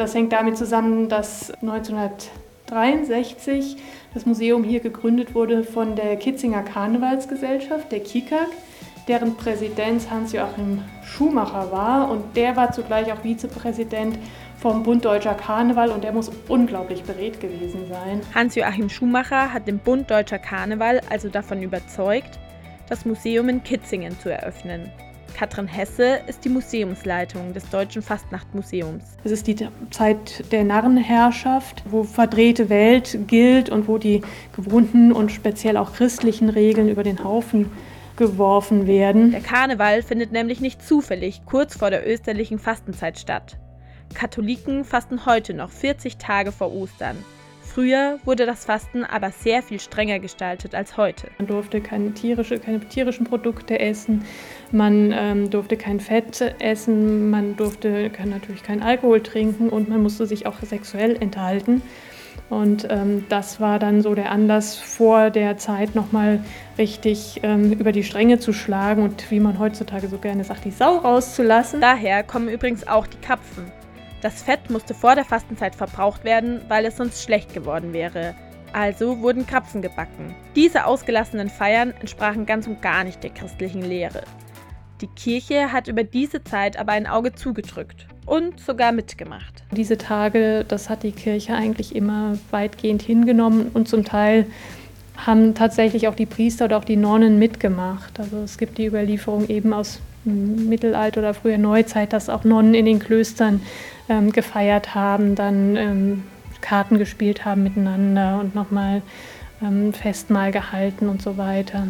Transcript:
Das hängt damit zusammen, dass 1963 das Museum hier gegründet wurde von der Kitzinger Karnevalsgesellschaft, der KIKAG, deren Präsident Hans-Joachim Schumacher war und der war zugleich auch Vizepräsident vom Bund Deutscher Karneval und der muss unglaublich beredt gewesen sein. Hans-Joachim Schumacher hat den Bund Deutscher Karneval also davon überzeugt, das Museum in Kitzingen zu eröffnen. Katrin Hesse ist die Museumsleitung des Deutschen Fastnachtmuseums. Es ist die Zeit der Narrenherrschaft, wo verdrehte Welt gilt und wo die gewohnten und speziell auch christlichen Regeln über den Haufen geworfen werden. Der Karneval findet nämlich nicht zufällig kurz vor der österlichen Fastenzeit statt. Katholiken fasten heute noch 40 Tage vor Ostern. Früher wurde das Fasten aber sehr viel strenger gestaltet als heute. Man durfte keine, tierische, keine tierischen Produkte essen, man ähm, durfte kein Fett essen, man durfte natürlich keinen Alkohol trinken und man musste sich auch sexuell enthalten. Und ähm, das war dann so der Anlass vor der Zeit nochmal richtig ähm, über die Stränge zu schlagen und wie man heutzutage so gerne sagt, die Sau rauszulassen. Daher kommen übrigens auch die Kapfen. Das Fett musste vor der Fastenzeit verbraucht werden, weil es sonst schlecht geworden wäre. Also wurden Krapfen gebacken. Diese ausgelassenen Feiern entsprachen ganz und gar nicht der christlichen Lehre. Die Kirche hat über diese Zeit aber ein Auge zugedrückt und sogar mitgemacht. Diese Tage, das hat die Kirche eigentlich immer weitgehend hingenommen und zum Teil haben tatsächlich auch die Priester oder auch die Nonnen mitgemacht. Also es gibt die Überlieferung eben aus Mittelalter oder früher Neuzeit, dass auch Nonnen in den Klöstern ähm, gefeiert haben, dann ähm, Karten gespielt haben miteinander und nochmal ähm, Festmahl gehalten und so weiter.